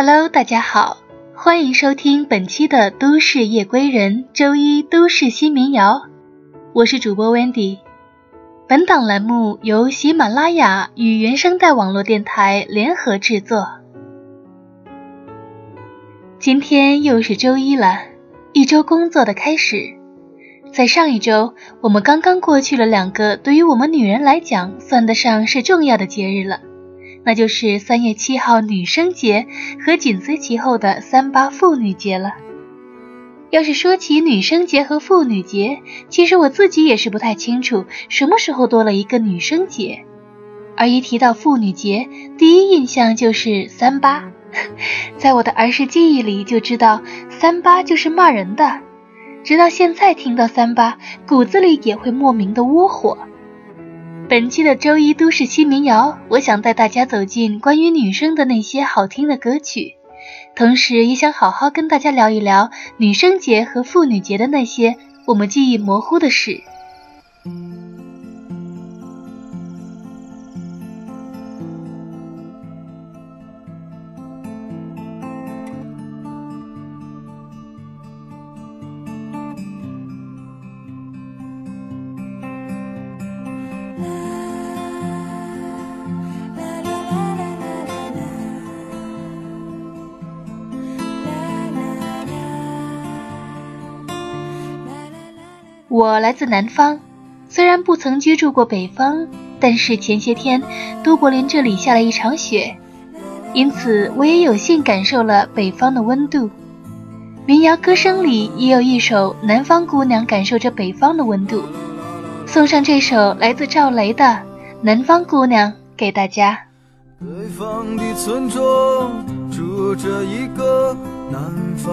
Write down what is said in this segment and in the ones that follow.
Hello，大家好，欢迎收听本期的《都市夜归人》周一都市新民谣，我是主播 Wendy。本档栏目由喜马拉雅与原声带网络电台联合制作。今天又是周一了，一周工作的开始。在上一周，我们刚刚过去了两个对于我们女人来讲算得上是重要的节日了。那就是三月七号女生节和紧随其后的三八妇女节了。要是说起女生节和妇女节，其实我自己也是不太清楚什么时候多了一个女生节，而一提到妇女节，第一印象就是三八。在我的儿时记忆里就知道三八就是骂人的，直到现在听到三八，骨子里也会莫名的窝火。本期的周一都市新民谣，我想带大家走进关于女生的那些好听的歌曲，同时也想好好跟大家聊一聊女生节和妇女节的那些我们记忆模糊的事。我来自南方，虽然不曾居住过北方，但是前些天都柏林这里下了一场雪，因此我也有幸感受了北方的温度。民谣歌声里也有一首南方姑娘感受着北方的温度，送上这首来自赵雷的《南方姑娘》给大家。北方的村庄住着一个南方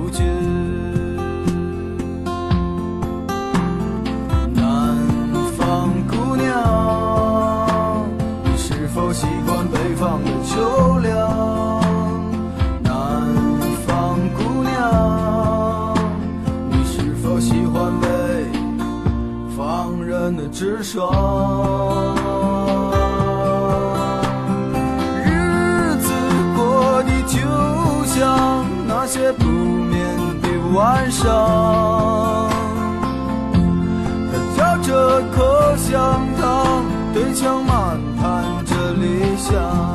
我习惯北方的秋凉？南方姑娘，你是否喜欢北方人的直爽？日子过得就像那些不眠的晚上。他嚼着口香糖，对墙漫谈着理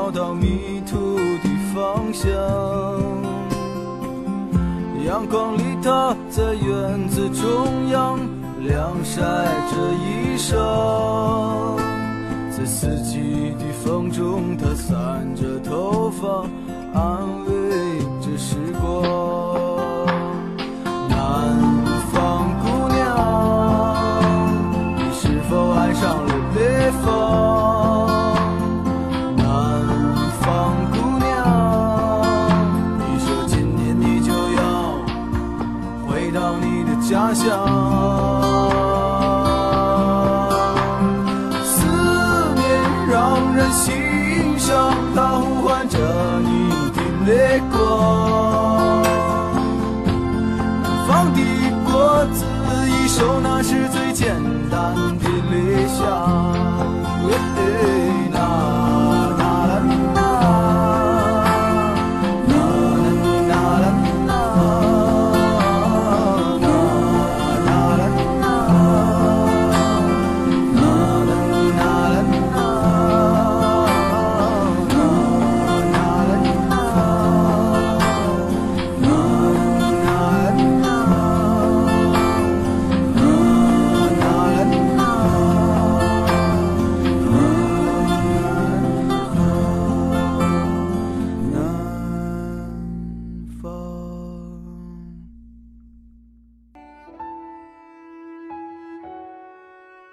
找到迷途的方向。阳光里，他在院子中央晾晒着衣裳，在四季的风中，她散着头发，安慰想。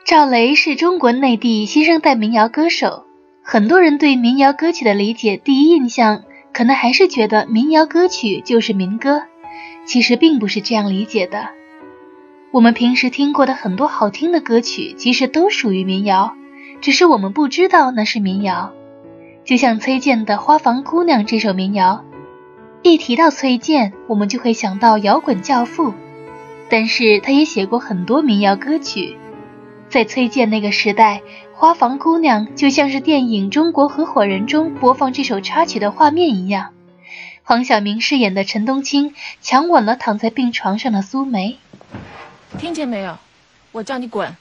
赵雷是中国内地新生代民谣歌手，很多人对民谣歌曲的理解，第一印象可能还是觉得民谣歌曲就是民歌，其实并不是这样理解的。我们平时听过的很多好听的歌曲，其实都属于民谣，只是我们不知道那是民谣。就像崔健的《花房姑娘》这首民谣，一提到崔健，我们就会想到摇滚教父，但是他也写过很多民谣歌曲。在崔健那个时代，《花房姑娘》就像是电影《中国合伙人》中播放这首插曲的画面一样。黄晓明饰演的陈冬青强吻了躺在病床上的苏梅。听见没有？我叫你滚！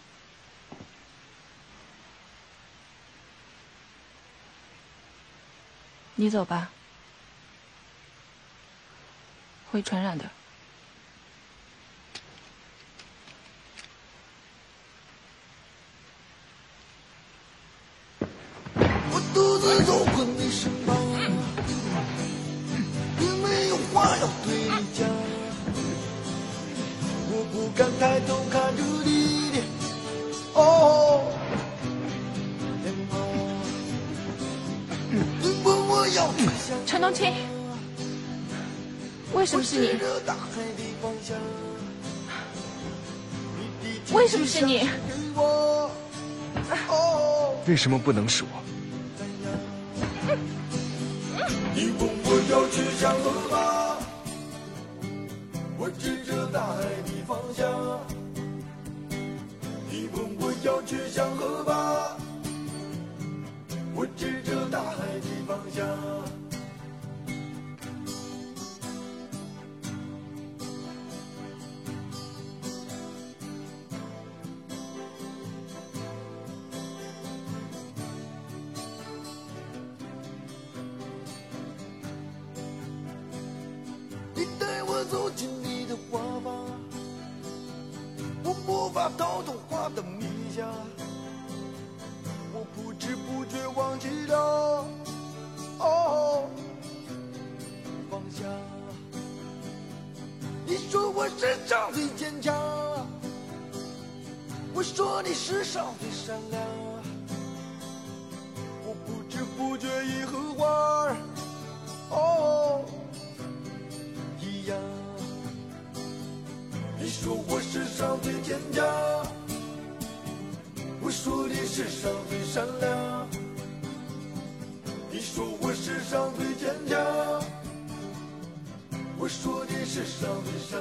你走吧，会传染的。独自走过你身旁，并没有话要对你讲。我不敢抬头看着你的哦脸庞，你问我要去向陈冬青，为什么是你？为什么是你？为什么不能是我？你问我要去向何方？我指着大海的方向。你问我要去向世上最坚强，我说你世上最善良，我不知不觉已和花儿哦。一样。你说我世上最坚强，我说你世上最善良。你说我世上最坚强，我说你世上最善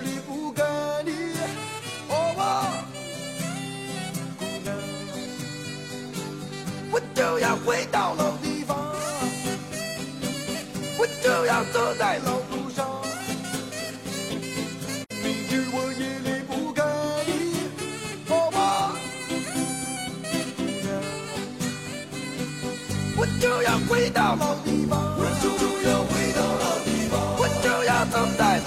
我就要回到老地方，我就要走在老路上，明知我也离不开你，哦，姑娘。我就要回到老地方，我就要回到老地方，我就要走在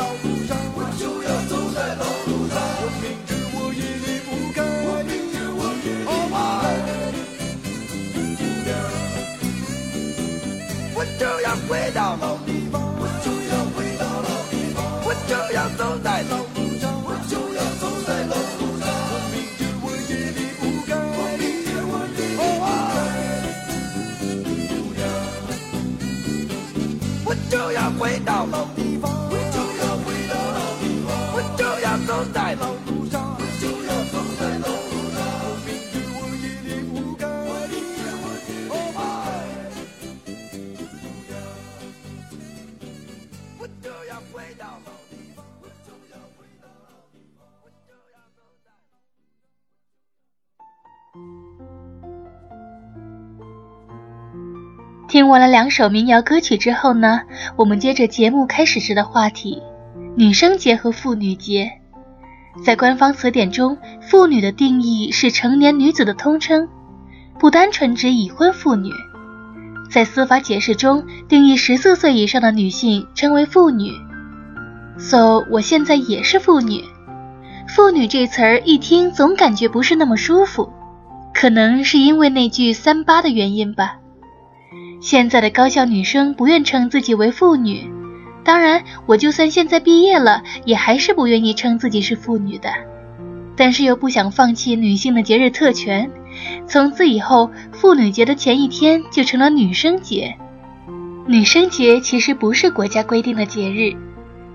要回到老地方，我就要回到老地方，我就要走在老路上，我就要走在老路上。我明天我也离不开，我明天我也离不开。我就要回到老地方，听完了两首民谣歌曲之后呢，我们接着节目开始时的话题：女生节和妇女节。在官方词典中，妇女的定义是成年女子的通称，不单纯指已婚妇女。在司法解释中，定义十四岁以上的女性称为妇女。So，我现在也是妇女。妇女这词儿一听总感觉不是那么舒服，可能是因为那句三八的原因吧。现在的高校女生不愿称自己为妇女，当然，我就算现在毕业了，也还是不愿意称自己是妇女的。但是又不想放弃女性的节日特权，从此以后，妇女节的前一天就成了女生节。女生节其实不是国家规定的节日，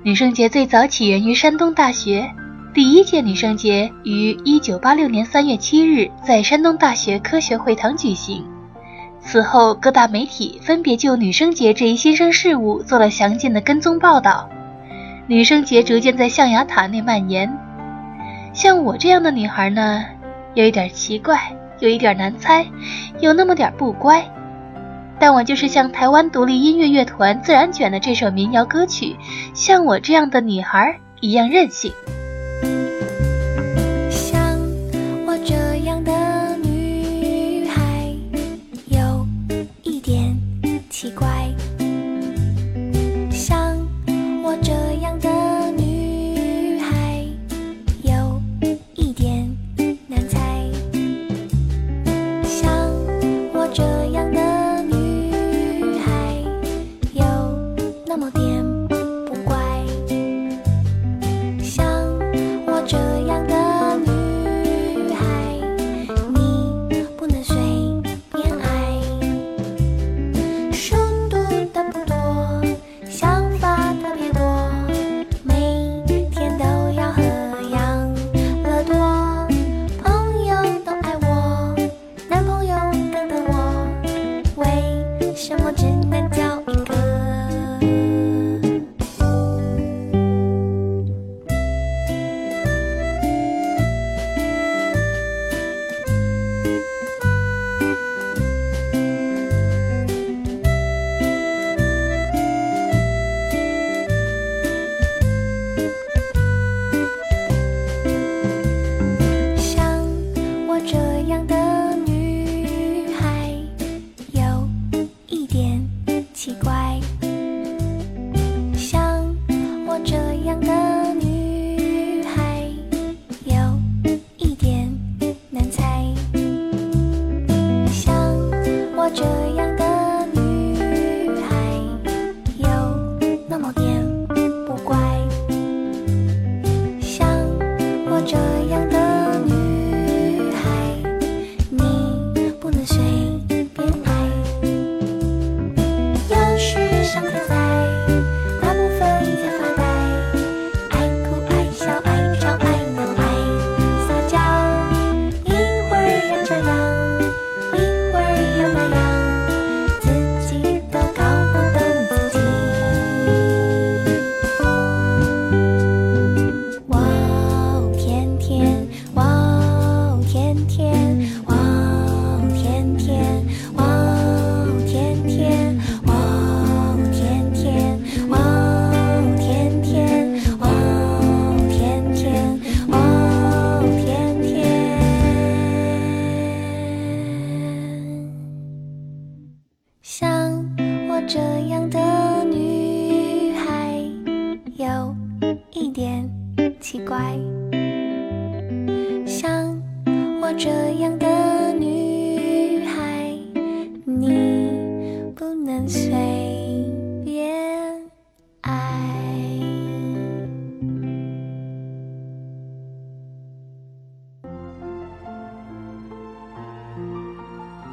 女生节最早起源于山东大学，第一届女生节于1986年3月7日在山东大学科学会堂举行。此后，各大媒体分别就女生节这一新生事物做了详尽的跟踪报道。女生节逐渐在象牙塔内蔓延。像我这样的女孩呢，有一点奇怪，有一点难猜，有那么点不乖。但我就是像台湾独立音乐乐团自然卷的这首民谣歌曲，像我这样的女孩一样任性。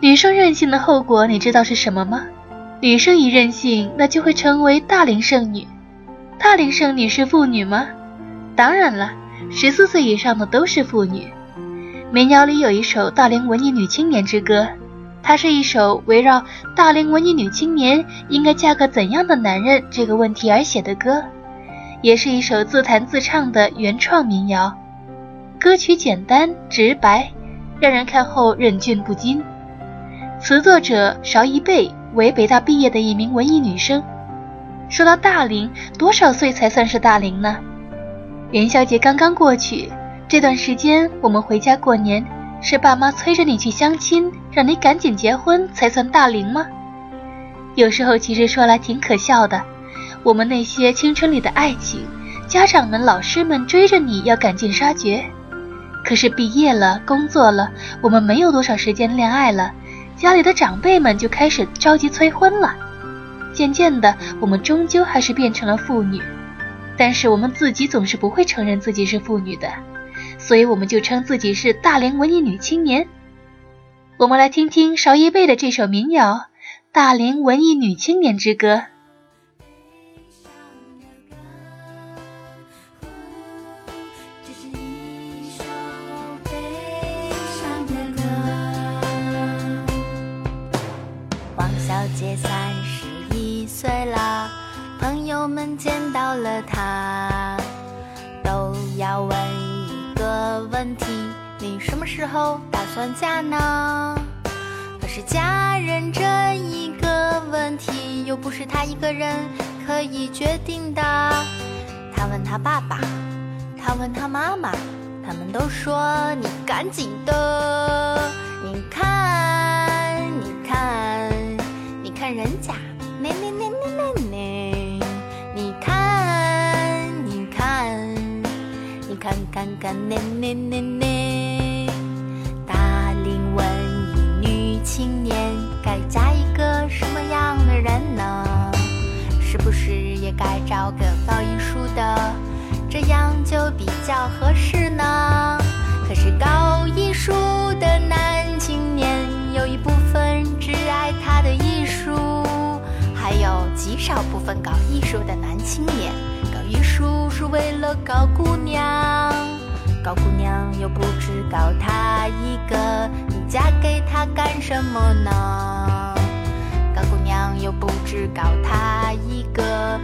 女生任性的后果，你知道是什么吗？女生一任性，那就会成为大龄剩女。大龄剩女是妇女吗？当然了，十四岁以上的都是妇女。民谣里有一首《大龄文艺女青年之歌》，它是一首围绕大龄文艺女青年应该嫁个怎样的男人这个问题而写的歌，也是一首自弹自唱的原创民谣。歌曲简单直白，让人看后忍俊不禁。词作者邵一贝为北大毕业的一名文艺女生。说到大龄，多少岁才算是大龄呢？元宵节刚刚过去，这段时间我们回家过年，是爸妈催着你去相亲，让你赶紧结婚才算大龄吗？有时候其实说来挺可笑的，我们那些青春里的爱情，家长们、老师们追着你要赶尽杀绝，可是毕业了、工作了，我们没有多少时间恋爱了。家里的长辈们就开始着急催婚了，渐渐的，我们终究还是变成了妇女，但是我们自己总是不会承认自己是妇女的，所以我们就称自己是大连文艺女青年。我们来听听邵一贝的这首民谣《大连文艺女青年之歌》。王小姐三十一岁了，朋友们见到了她，都要问一个问题：你什么时候打算嫁呢？可是嫁人这一个问题，又不是她一个人可以决定的。她问她爸爸。他问他妈妈，他们都说：“你赶紧的，你看，你看看看那那那那，大龄文艺女青年该嫁一个什么样的人呢？是不是也该找个搞艺术的？”这样就比较合适呢。可是搞艺术的男青年有一部分只爱他的艺术，还有极少部分搞艺术的男青年树是为了高姑娘，高姑娘又不只高他一个，你嫁给他干什么呢？高姑娘又不只高他一个，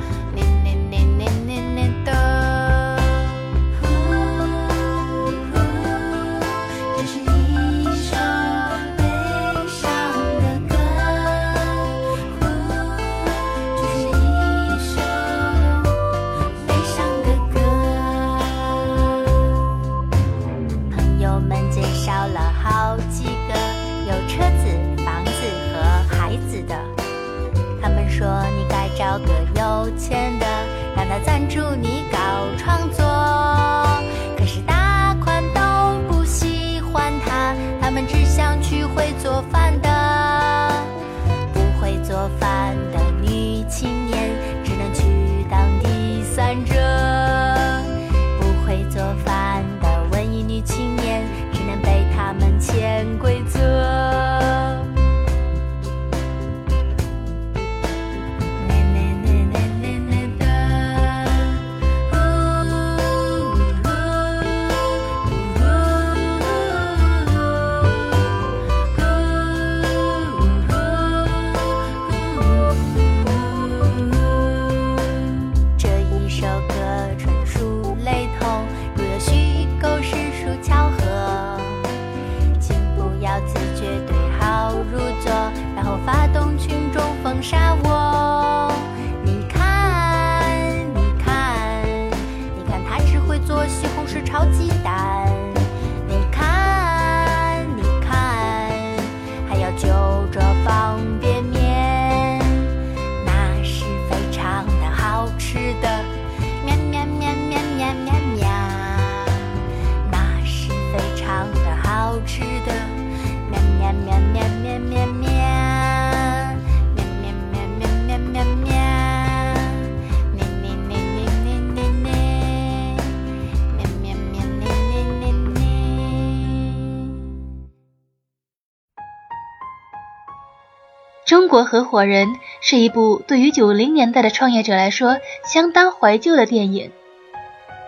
国合伙人是一部对于九零年代的创业者来说相当怀旧的电影。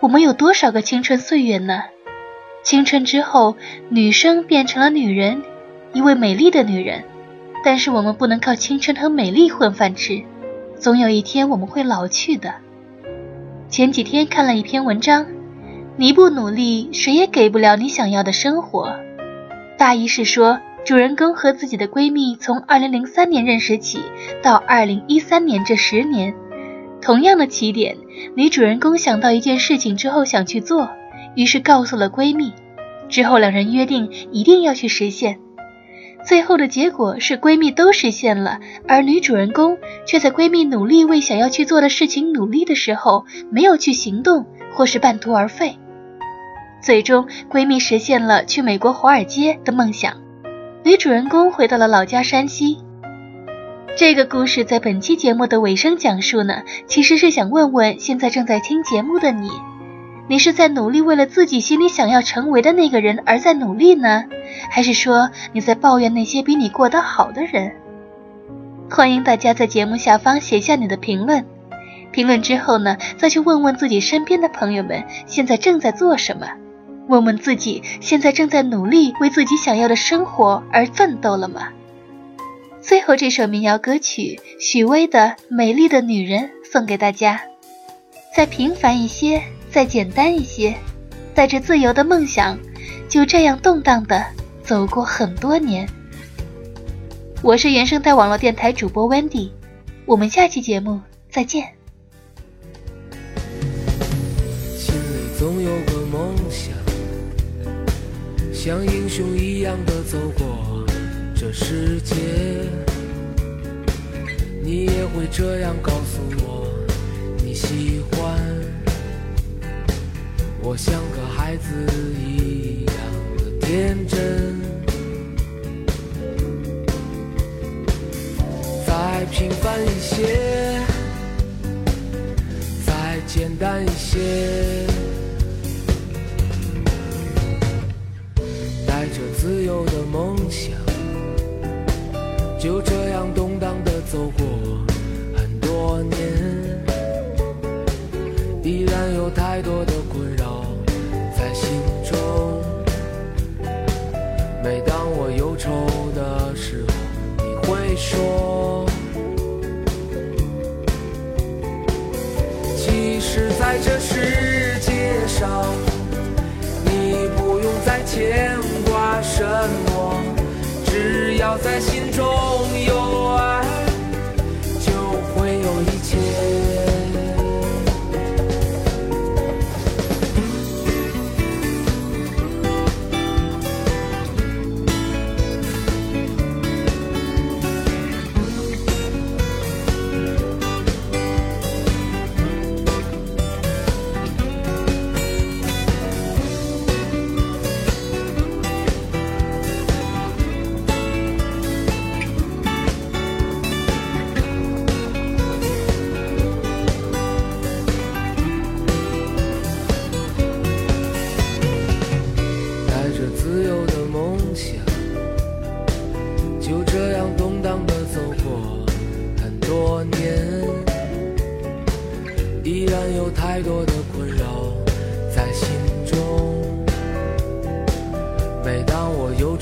我们有多少个青春岁月呢？青春之后，女生变成了女人，一位美丽的女人。但是我们不能靠青春和美丽混饭吃，总有一天我们会老去的。前几天看了一篇文章，你不努力，谁也给不了你想要的生活。大意是说，主人公和自己的闺蜜从2003年认识起，到2013年这十年，同样的起点，女主人公想到一件事情之后想去做，于是告诉了闺蜜，之后两人约定一定要去实现。最后的结果是闺蜜都实现了，而女主人公却在闺蜜努力为想要去做的事情努力的时候，没有去行动，或是半途而废。最终，闺蜜实现了去美国华尔街的梦想，女主人公回到了老家山西。这个故事在本期节目的尾声讲述呢，其实是想问问现在正在听节目的你，你是在努力为了自己心里想要成为的那个人而在努力呢，还是说你在抱怨那些比你过得好的人？欢迎大家在节目下方写下你的评论，评论之后呢，再去问问自己身边的朋友们现在正在做什么，问问自己现在正在努力为自己想要的生活而奋斗了吗？最后这首民谣歌曲许巍的《美丽的女人》送给大家。再平凡一些，再简单一些，带着自由的梦想，就这样动荡的走过很多年。我是原生态网络电台主播 Wendy，我们下期节目再见。心里总有个梦想，像英雄一样的走过这世界。你也会这样告诉我，你喜欢我像个孩子一样的天真。再平凡一些，再简单一些，牵挂什么，只要在心中有爱，就会有一切。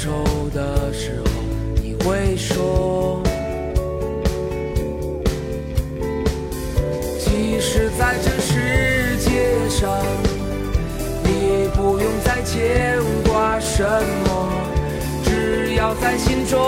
愁的时候，你会说，其实在这世界上。你不用再牵挂什么，只要在心中